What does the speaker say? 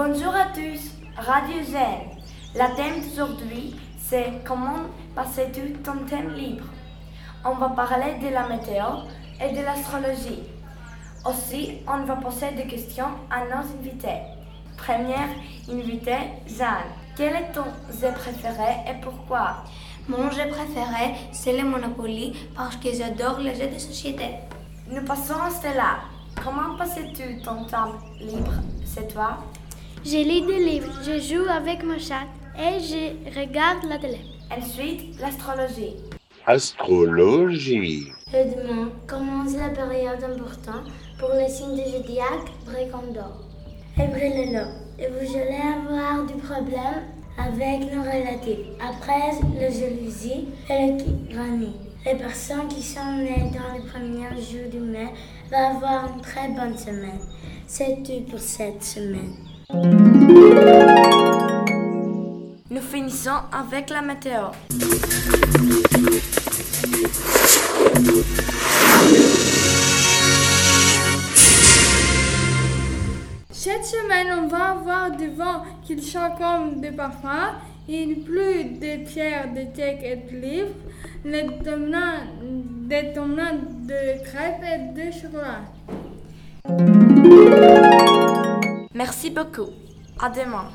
Bonjour à tous, Radio Zen. La thème d'aujourd'hui, c'est comment passer-tu ton thème libre. On va parler de la météo et de l'astrologie. Aussi, on va poser des questions à nos invités. Première invitée, Jeanne. Quel est ton jeu préféré et pourquoi? Mon jeu préféré, c'est le Monopoly parce que j'adore les jeux de société. Nous passons à cela. Comment passes-tu ton temps libre? C'est toi? Je lis des livres, je joue avec mon chat et je regarde la télé. Ensuite, l'astrologie. Astrologie. Le demain commence la période importante pour les signes du zodiaque Brécondor et Brélelo. Et vous allez avoir du problème avec nos relatifs. Après la jalousie et le tyrannie. Les personnes qui sont nées dans les premiers jours du mai vont avoir une très bonne semaine. C'est tout pour cette semaine. Nous finissons avec la météo. Cette semaine, on va avoir du vent qui chante comme des parfums, une pluie de pierres, de chèques et de livres, des dominants de crêpes et de chocolat. Merci beaucoup. À demain.